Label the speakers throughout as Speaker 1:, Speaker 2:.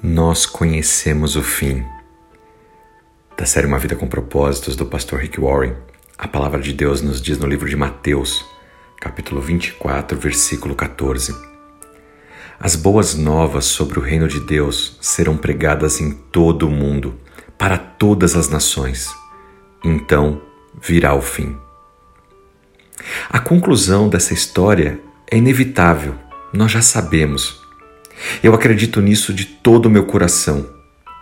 Speaker 1: Nós conhecemos o fim. Da série Uma Vida com Propósitos, do pastor Rick Warren, a palavra de Deus nos diz no livro de Mateus, capítulo 24, versículo 14. As boas novas sobre o reino de Deus serão pregadas em todo o mundo, para todas as nações. Então virá o fim. A conclusão dessa história é inevitável, nós já sabemos. Eu acredito nisso de todo o meu coração.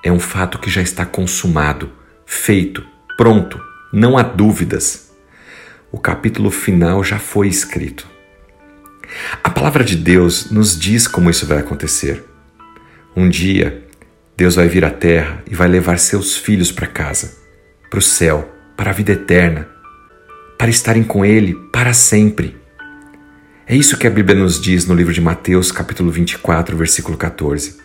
Speaker 1: É um fato que já está consumado, feito, pronto, não há dúvidas. O capítulo final já foi escrito. A palavra de Deus nos diz como isso vai acontecer. Um dia, Deus vai vir à terra e vai levar seus filhos para casa, para o céu, para a vida eterna, para estarem com Ele para sempre. É isso que a Bíblia nos diz no livro de Mateus, capítulo 24, versículo 14.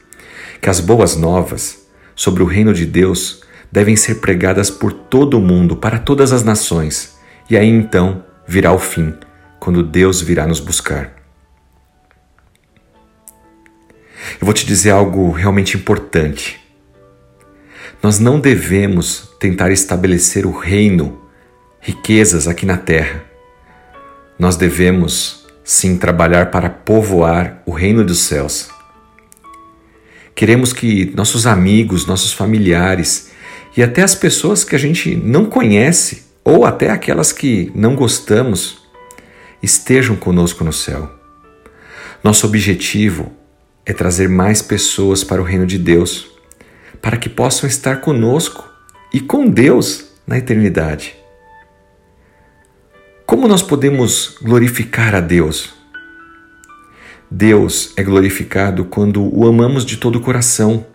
Speaker 1: Que as boas novas sobre o reino de Deus devem ser pregadas por todo o mundo, para todas as nações, e aí então virá o fim, quando Deus virá nos buscar. Eu vou te dizer algo realmente importante. Nós não devemos tentar estabelecer o reino, riquezas aqui na terra. Nós devemos sim trabalhar para povoar o reino dos céus. Queremos que nossos amigos, nossos familiares e até as pessoas que a gente não conhece ou até aquelas que não gostamos estejam conosco no céu. Nosso objetivo é trazer mais pessoas para o reino de Deus, para que possam estar conosco e com Deus na eternidade. Como nós podemos glorificar a Deus? Deus é glorificado quando o amamos de todo o coração.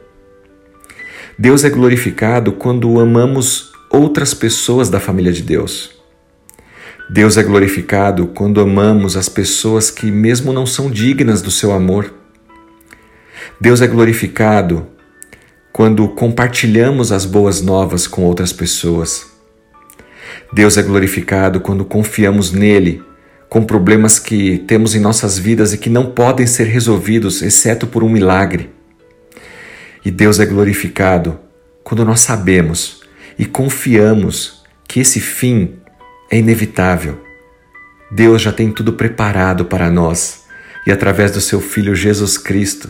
Speaker 1: Deus é glorificado quando amamos outras pessoas da família de Deus. Deus é glorificado quando amamos as pessoas que, mesmo não são dignas do seu amor. Deus é glorificado quando compartilhamos as boas novas com outras pessoas. Deus é glorificado quando confiamos nele com problemas que temos em nossas vidas e que não podem ser resolvidos exceto por um milagre. E Deus é glorificado quando nós sabemos e confiamos que esse fim é inevitável. Deus já tem tudo preparado para nós e, através do seu Filho Jesus Cristo,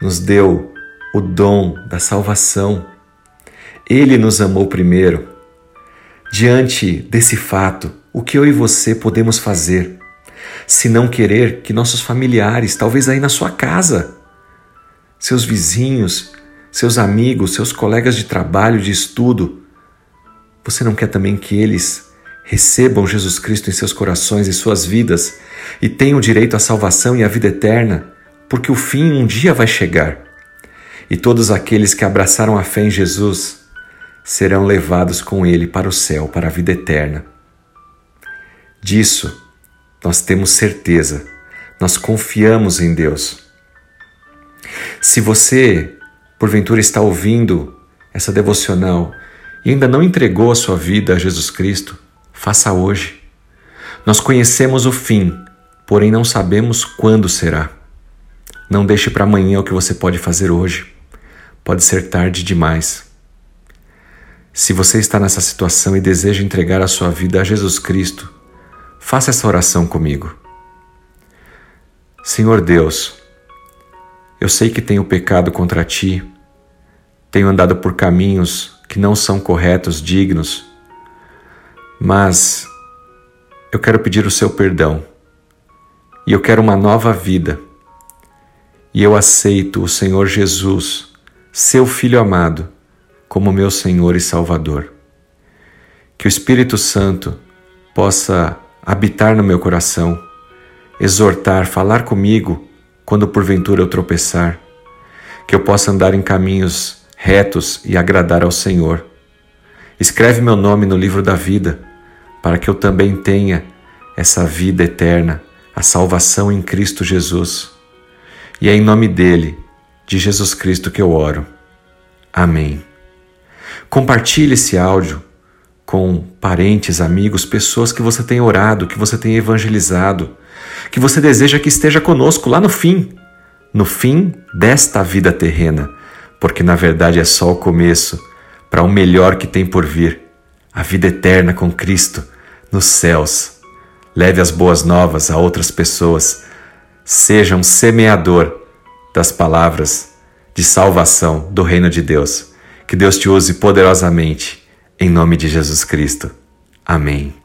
Speaker 1: nos deu o dom da salvação. Ele nos amou primeiro Diante desse fato, o que eu e você podemos fazer? Se não querer que nossos familiares, talvez aí na sua casa, seus vizinhos, seus amigos, seus colegas de trabalho, de estudo, você não quer também que eles recebam Jesus Cristo em seus corações e suas vidas e tenham direito à salvação e à vida eterna, porque o fim um dia vai chegar. E todos aqueles que abraçaram a fé em Jesus serão levados com ele para o céu, para a vida eterna. Disso nós temos certeza, nós confiamos em Deus. Se você, porventura, está ouvindo essa devocional e ainda não entregou a sua vida a Jesus Cristo, faça hoje. Nós conhecemos o fim, porém não sabemos quando será. Não deixe para amanhã o que você pode fazer hoje. Pode ser tarde demais. Se você está nessa situação e deseja entregar a sua vida a Jesus Cristo, faça essa oração comigo. Senhor Deus, eu sei que tenho pecado contra ti, tenho andado por caminhos que não são corretos, dignos, mas eu quero pedir o seu perdão e eu quero uma nova vida. E eu aceito o Senhor Jesus, seu Filho amado como meu Senhor e Salvador. Que o Espírito Santo possa habitar no meu coração, exortar, falar comigo quando porventura eu tropeçar, que eu possa andar em caminhos retos e agradar ao Senhor. Escreve meu nome no livro da vida, para que eu também tenha essa vida eterna, a salvação em Cristo Jesus. E é em nome dele, de Jesus Cristo, que eu oro. Amém. Compartilhe esse áudio com parentes, amigos, pessoas que você tem orado, que você tem evangelizado, que você deseja que esteja conosco lá no fim, no fim desta vida terrena, porque na verdade é só o começo para o melhor que tem por vir a vida eterna com Cristo nos céus. Leve as boas novas a outras pessoas. Seja um semeador das palavras de salvação do reino de Deus. Que Deus te use poderosamente, em nome de Jesus Cristo. Amém.